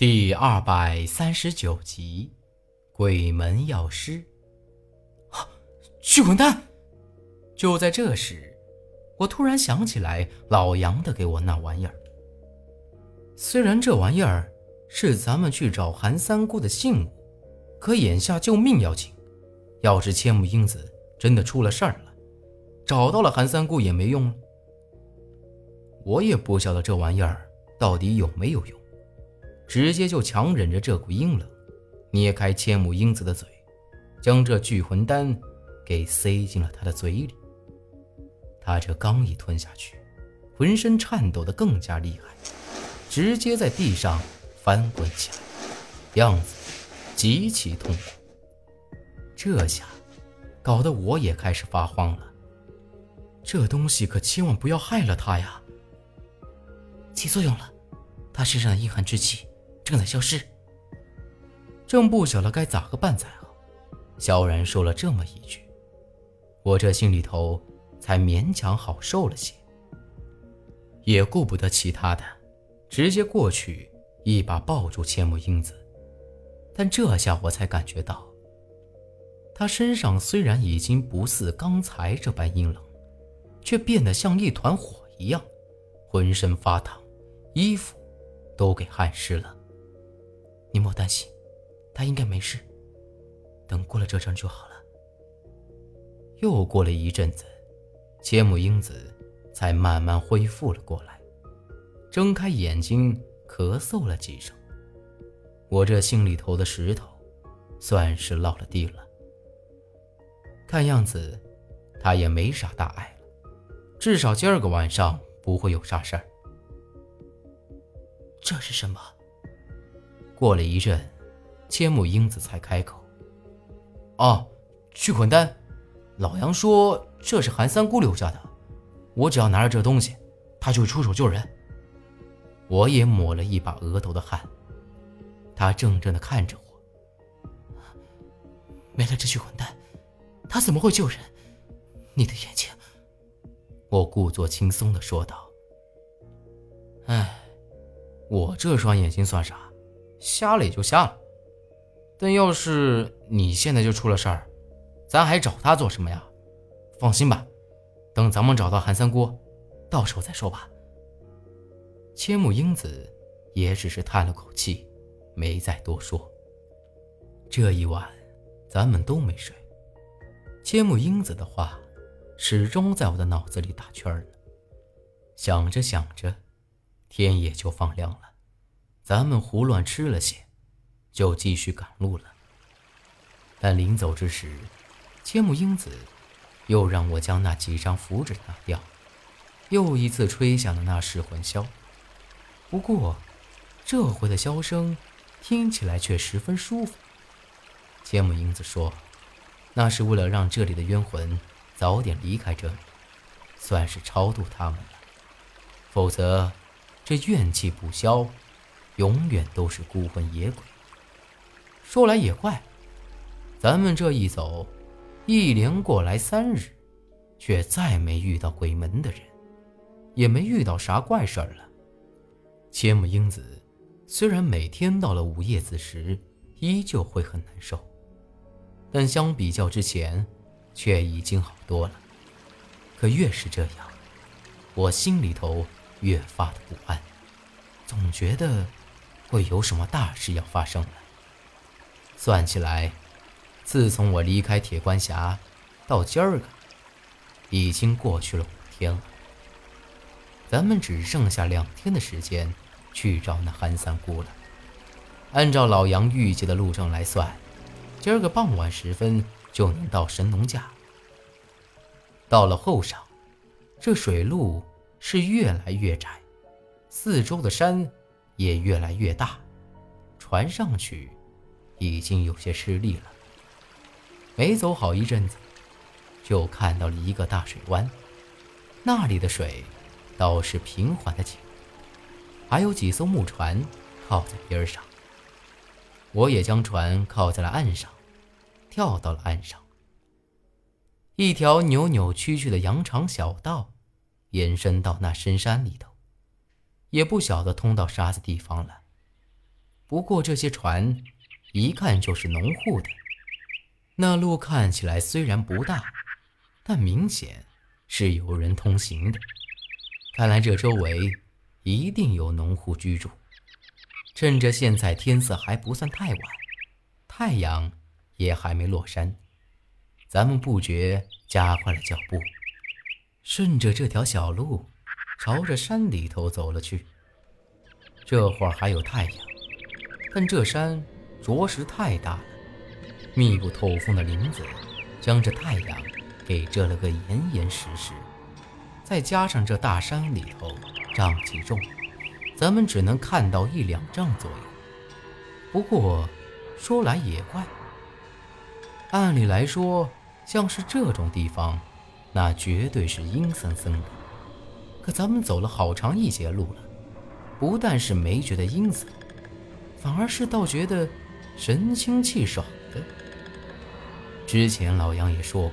第二百三十九集，鬼门药师。啊，去滚蛋！就在这时，我突然想起来老杨的给我那玩意儿。虽然这玩意儿是咱们去找韩三姑的信物，可眼下救命要紧。要是千木英子真的出了事儿了，找到了韩三姑也没用。我也不晓得这玩意儿到底有没有用。直接就强忍着这股阴冷，捏开千木英子的嘴，将这聚魂丹给塞进了他的嘴里。他这刚一吞下去，浑身颤抖得更加厉害，直接在地上翻滚起来，样子极其痛苦。这下搞得我也开始发慌了。这东西可千万不要害了他呀！起作用了，他身上的阴寒之气。正在消失，正不晓得该咋个办才好。萧然说了这么一句，我这心里头才勉强好受了些，也顾不得其他的，直接过去一把抱住千木英子。但这下我才感觉到，他身上虽然已经不似刚才这般阴冷，却变得像一团火一样，浑身发烫，衣服都给汗湿了。你莫担心，他应该没事。等过了这阵就好了。又过了一阵子，千木英子才慢慢恢复了过来，睁开眼睛，咳嗽了几声。我这心里头的石头，算是落了地了。看样子，他也没啥大碍了，至少今儿个晚上不会有啥事儿。这是什么？过了一阵，千木英子才开口：“哦，去捆丹。老杨说这是韩三姑留下的，我只要拿着这东西，他就会出手救人。”我也抹了一把额头的汗。他怔怔地看着我：“没了这去混蛋，他怎么会救人？你的眼睛。”我故作轻松地说道：“哎，我这双眼睛算啥？”瞎了也就瞎了，但要是你现在就出了事儿，咱还找他做什么呀？放心吧，等咱们找到韩三姑，到时候再说吧。千木英子也只是叹了口气，没再多说。这一晚，咱们都没睡。千木英子的话，始终在我的脑子里打圈呢。想着想着，天也就放亮了。咱们胡乱吃了些，就继续赶路了。但临走之时，千木英子又让我将那几张符纸拿掉，又一次吹响了那噬魂箫。不过，这回的箫声听起来却十分舒服。千木英子说：“那是为了让这里的冤魂早点离开这里，算是超度他们了。否则，这怨气不消。”永远都是孤魂野鬼。说来也怪，咱们这一走，一连过来三日，却再没遇到鬼门的人，也没遇到啥怪事儿了。千木英子虽然每天到了午夜子时，依旧会很难受，但相比较之前，却已经好多了。可越是这样，我心里头越发的不安，总觉得。会有什么大事要发生了？算起来，自从我离开铁关峡到今儿个，已经过去了五天了。咱们只剩下两天的时间去找那韩三姑了。按照老杨预计的路程来算，今儿个傍晚时分就能到神农架。到了后晌，这水路是越来越窄，四周的山。也越来越大，船上去已经有些吃力了。没走好一阵子，就看到了一个大水湾，那里的水倒是平缓的紧，还有几艘木船靠在边上。我也将船靠在了岸上，跳到了岸上。一条扭扭曲曲的羊肠小道，延伸到那深山里头。也不晓得通到啥子地方了，不过这些船，一看就是农户的。那路看起来虽然不大，但明显是有人通行的。看来这周围一定有农户居住。趁着现在天色还不算太晚，太阳也还没落山，咱们不觉加快了脚步，顺着这条小路，朝着山里头走了去。这会儿还有太阳，但这山着实太大了，密不透风的林子将这太阳给遮了个严严实实，再加上这大山里头瘴气重。咱们只能看到一两丈左右。不过，说来也怪，按理来说，像是这种地方，那绝对是阴森森的。可咱们走了好长一截路了，不但是没觉得阴森，反而是倒觉得神清气爽的。之前老杨也说过，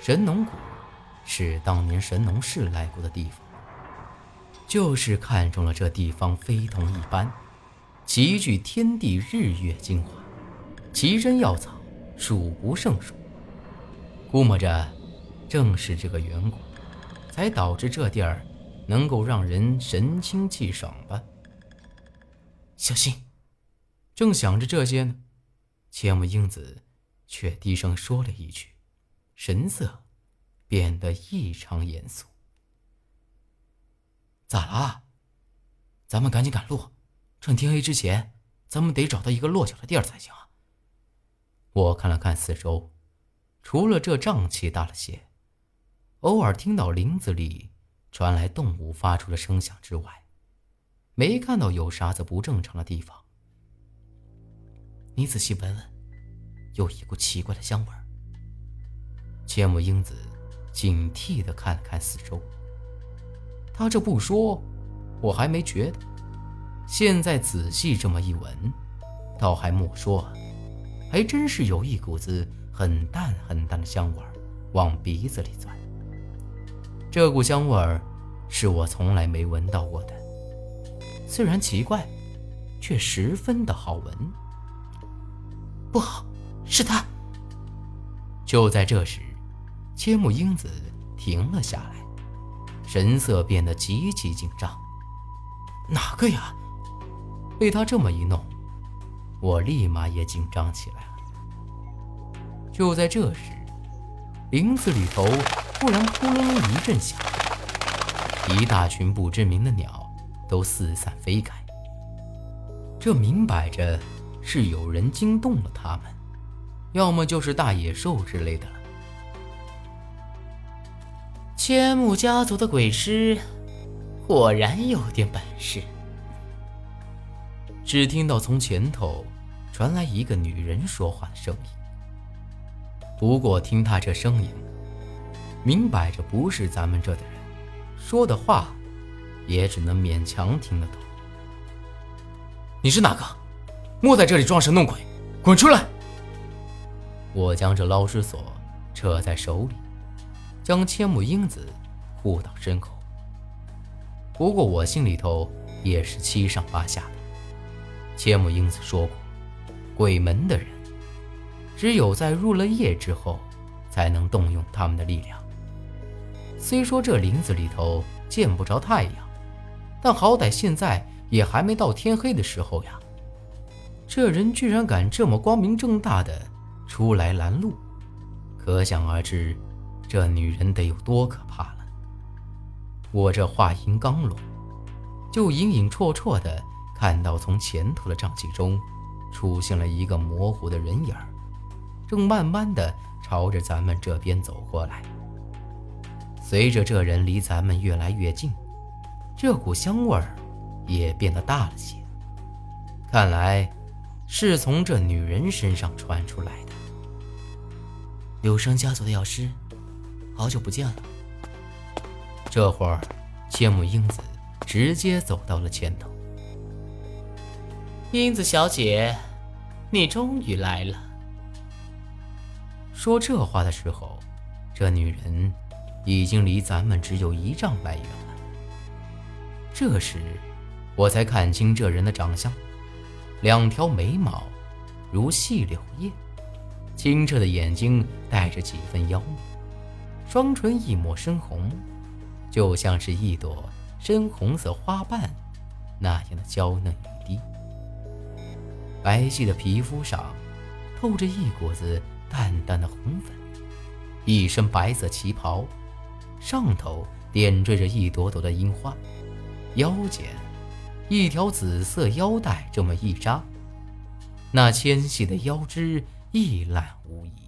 神农谷是当年神农氏来过的地方。就是看中了这地方非同一般，极具天地日月精华，奇珍药草数不胜数。估摸着，正是这个缘故，才导致这地儿能够让人神清气爽吧。小心！正想着这些呢，千木英子却低声说了一句，神色变得异常严肃。咋了？咱们赶紧赶路，趁天黑之前，咱们得找到一个落脚的地儿才行啊。我看了看四周，除了这瘴气大了些，偶尔听到林子里传来动物发出的声响之外，没看到有啥子不正常的地方。你仔细闻闻，有一股奇怪的香味儿。千木英子警惕地看了看四周。他这不说，我还没觉得。现在仔细这么一闻，倒还莫说，还真是有一股子很淡很淡的香味儿往鼻子里钻。这股香味儿是我从来没闻到过的，虽然奇怪，却十分的好闻。不好，是他！就在这时，千木英子停了下来。神色变得极其紧张。哪个呀？被他这么一弄，我立马也紧张起来了。就在这时，林子里头突然扑棱棱一阵响，一大群不知名的鸟都四散飞开。这明摆着是有人惊动了它们，要么就是大野兽之类的了。千木家族的鬼师果然有点本事。只听到从前头传来一个女人说话的声音，不过听她这声音，明摆着不是咱们这的人，说的话也只能勉强听得懂。你是哪个？莫在这里装神弄鬼，滚出来！我将这捞尸索扯在手里。将千木英子护到身后。不过我心里头也是七上八下的。千木英子说过，鬼门的人只有在入了夜之后，才能动用他们的力量。虽说这林子里头见不着太阳，但好歹现在也还没到天黑的时候呀。这人居然敢这么光明正大的出来拦路，可想而知。这女人得有多可怕了！我这话音刚落，就隐隐绰绰的看到从前头的瘴气中出现了一个模糊的人影，正慢慢的朝着咱们这边走过来。随着这人离咱们越来越近，这股香味儿也变得大了些，看来是从这女人身上传出来的。柳生家族的药师。好久不见了。这会儿，千木英子直接走到了前头。英子小姐，你终于来了。说这话的时候，这女人已经离咱们只有一丈来远了。这时，我才看清这人的长相，两条眉毛如细柳叶，清澈的眼睛带着几分妖媚，双唇一抹深红，就像是一朵深红色花瓣那样的娇嫩欲滴。白皙的皮肤上透着一股子淡淡的红粉，一身白色旗袍，上头点缀着一朵朵的樱花，腰间一条紫色腰带这么一扎，那纤细的腰肢一览无遗。